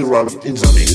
DJ Ralph in the mix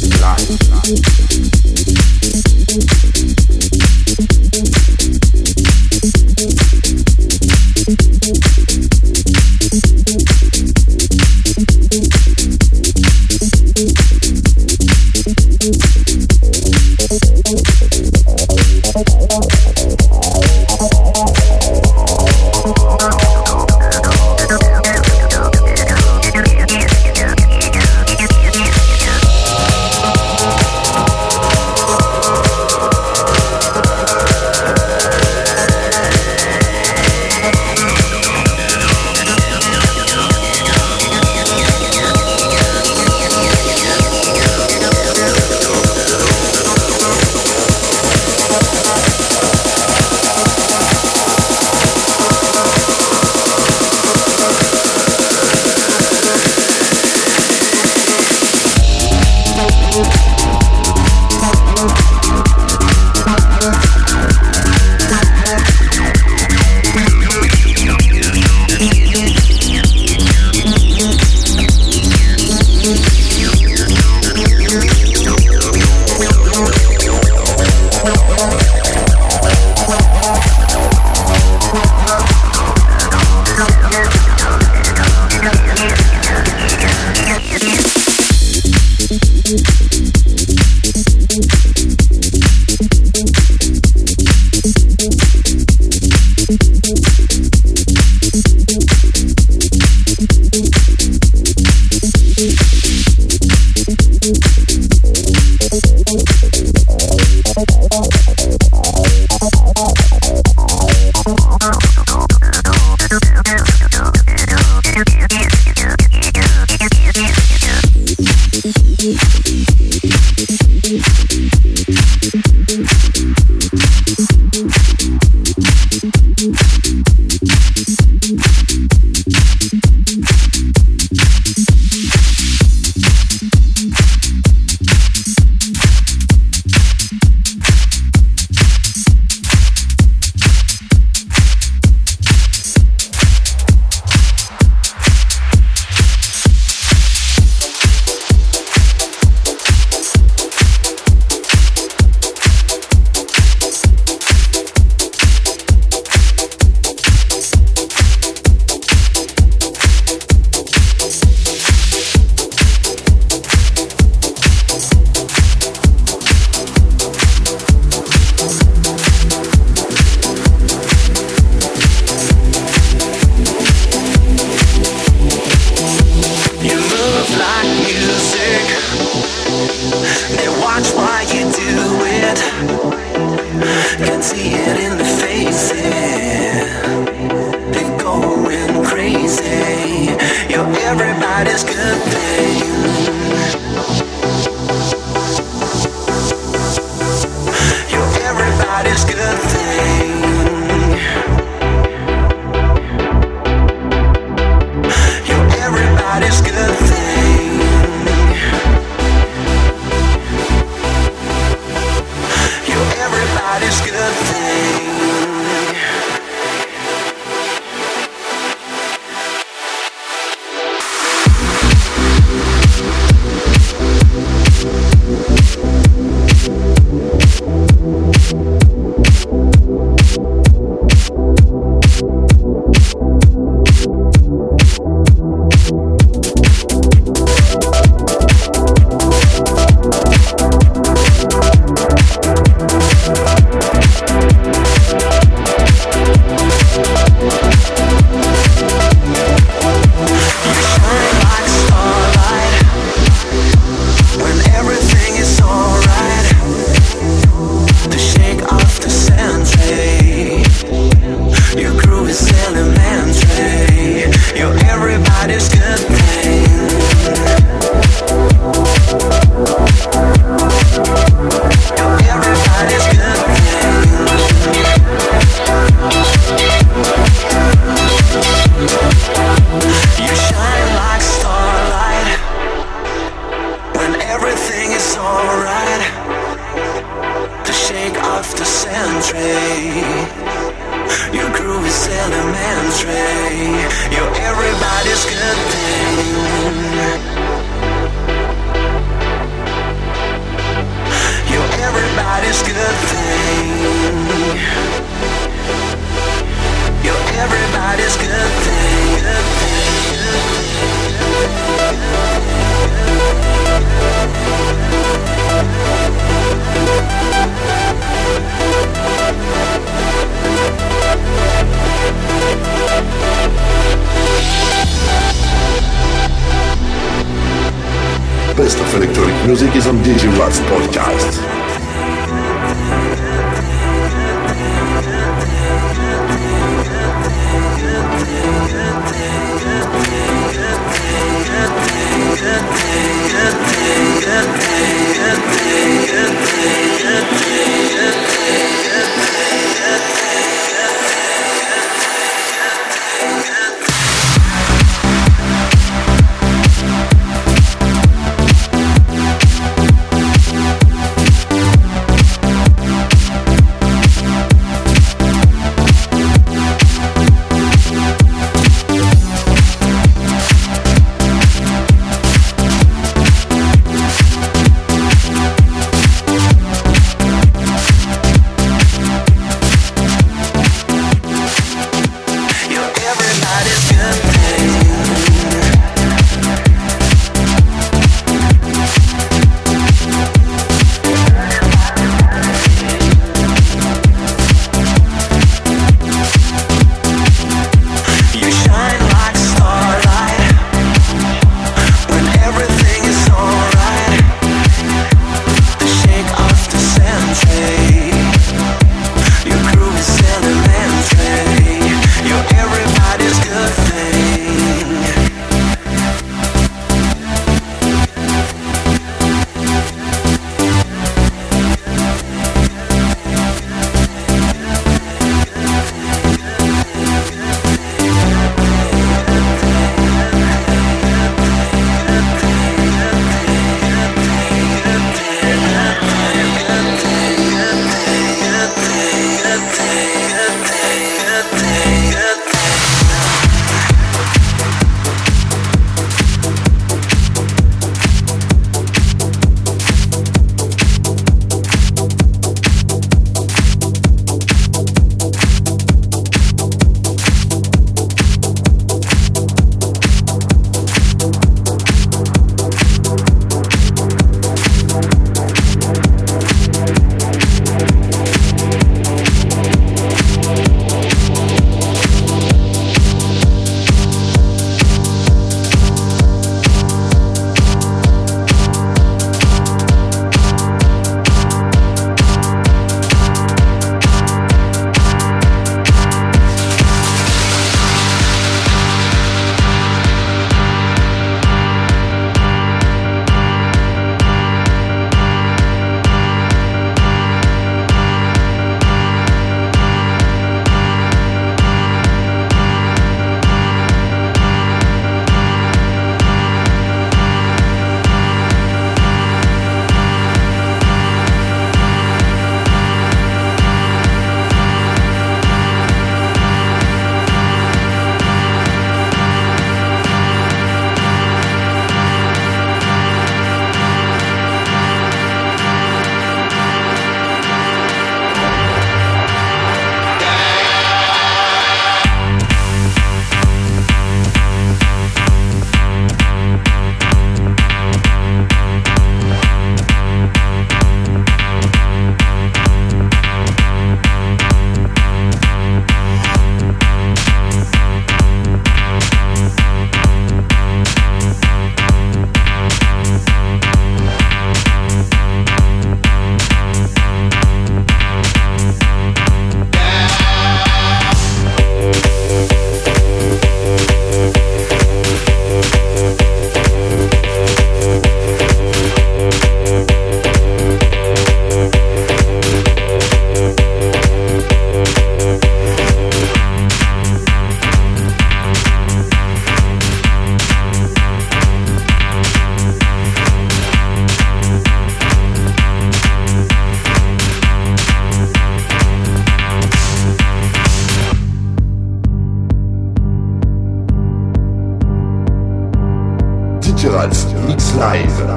Nice.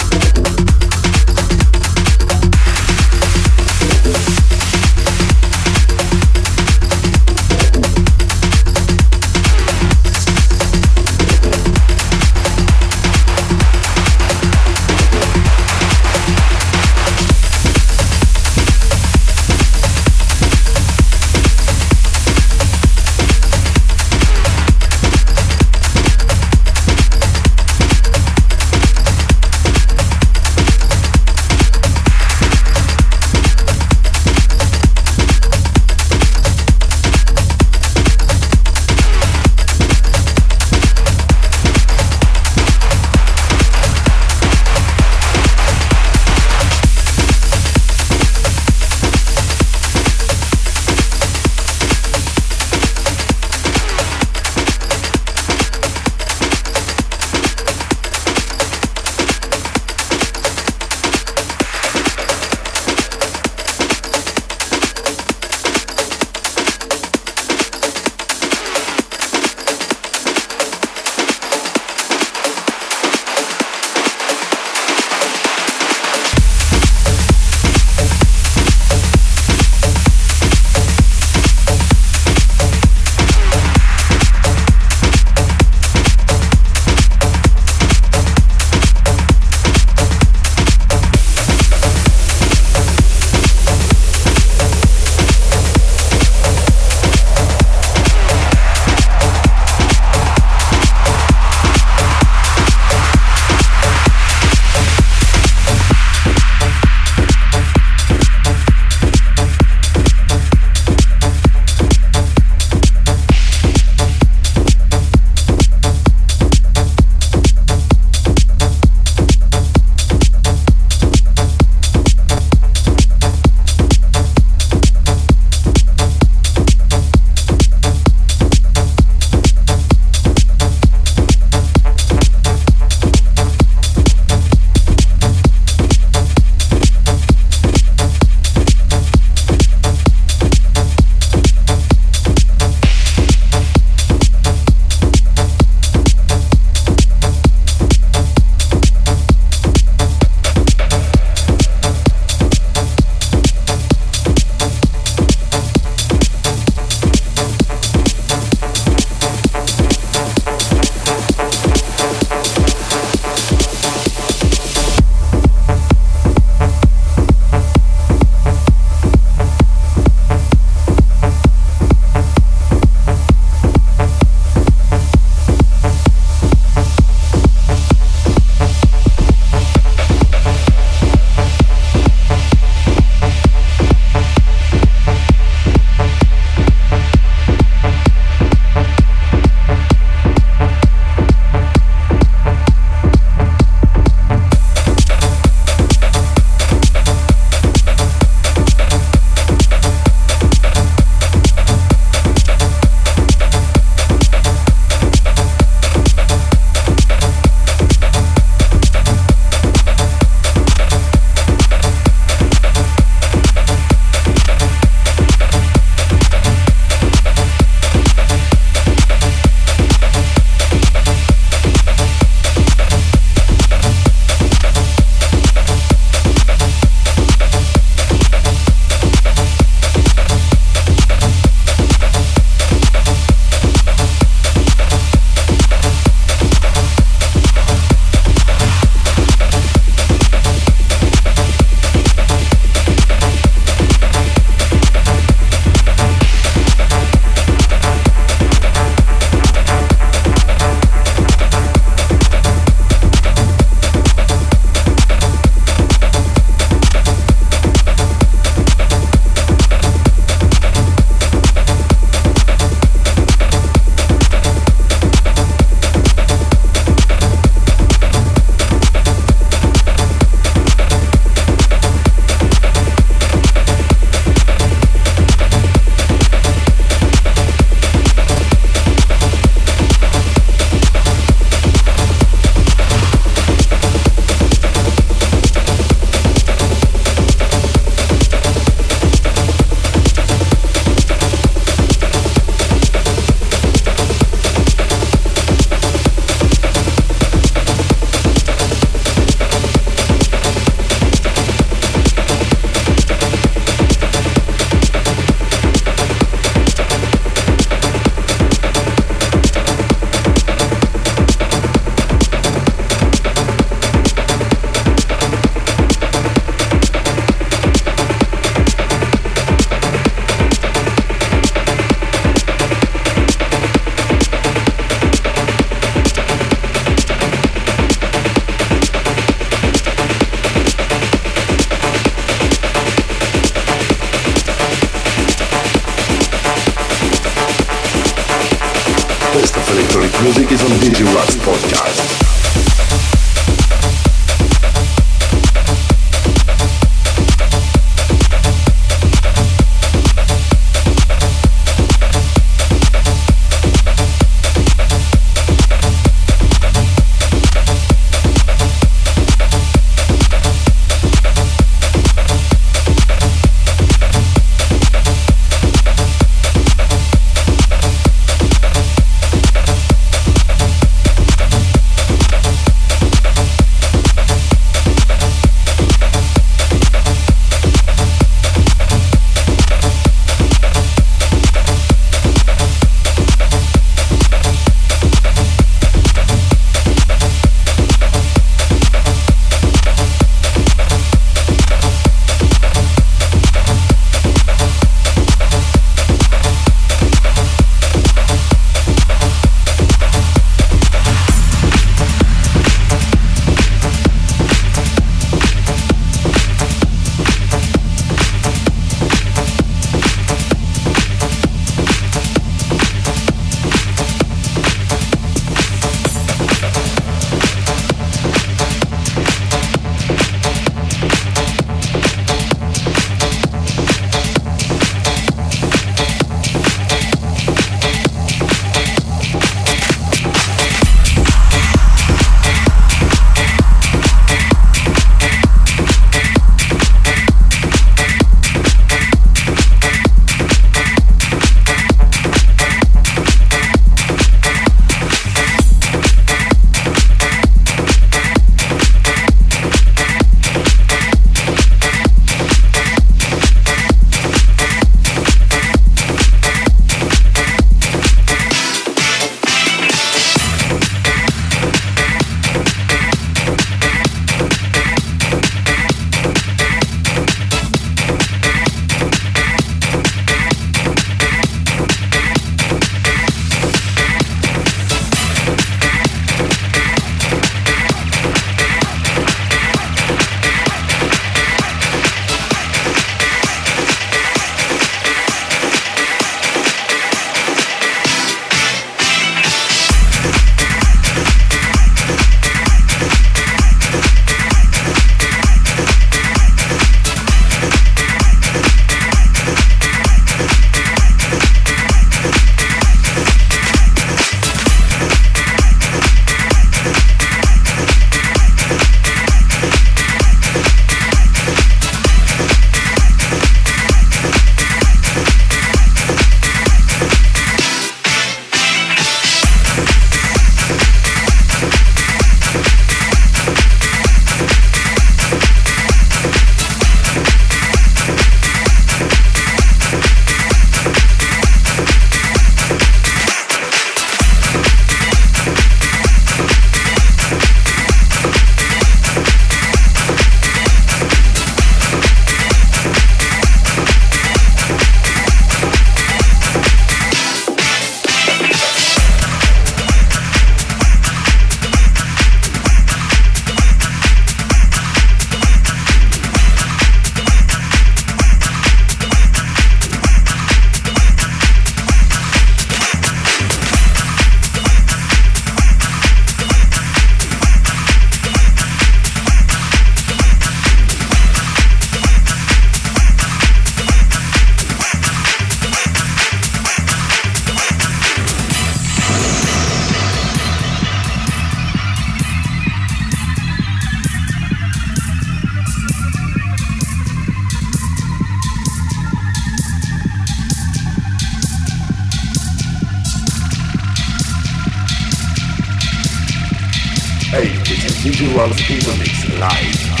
rituals into this life.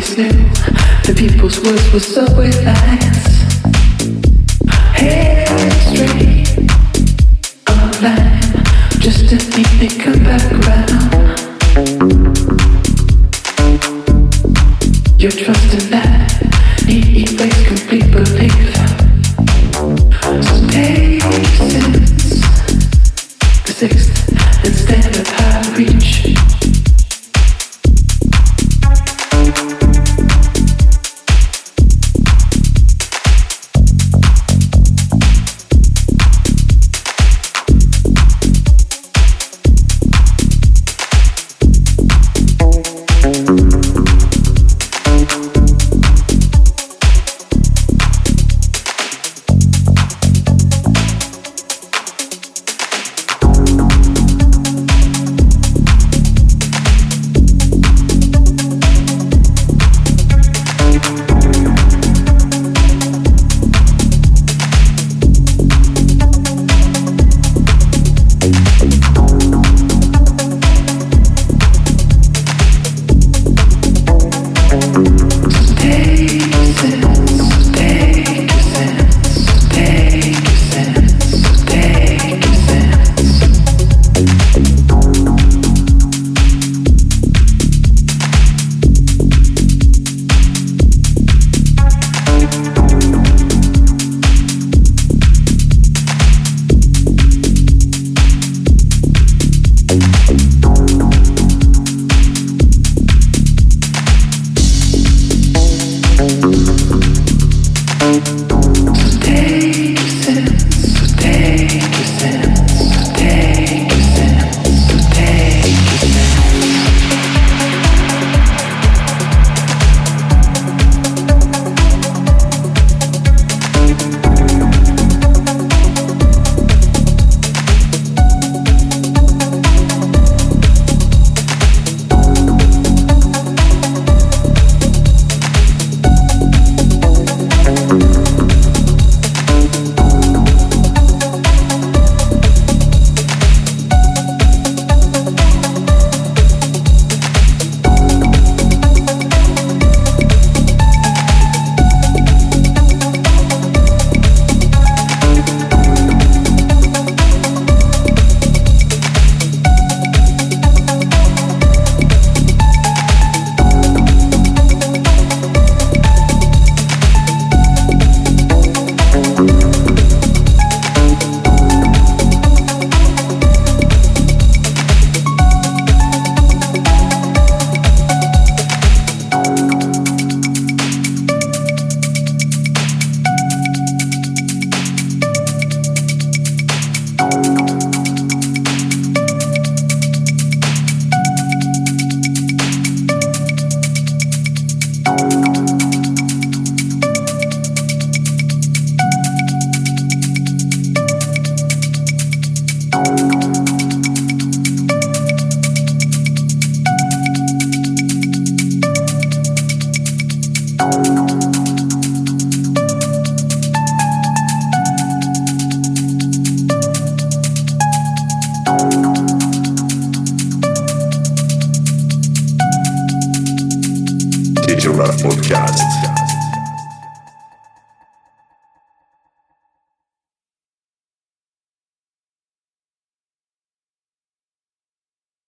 The people's words were subway lines.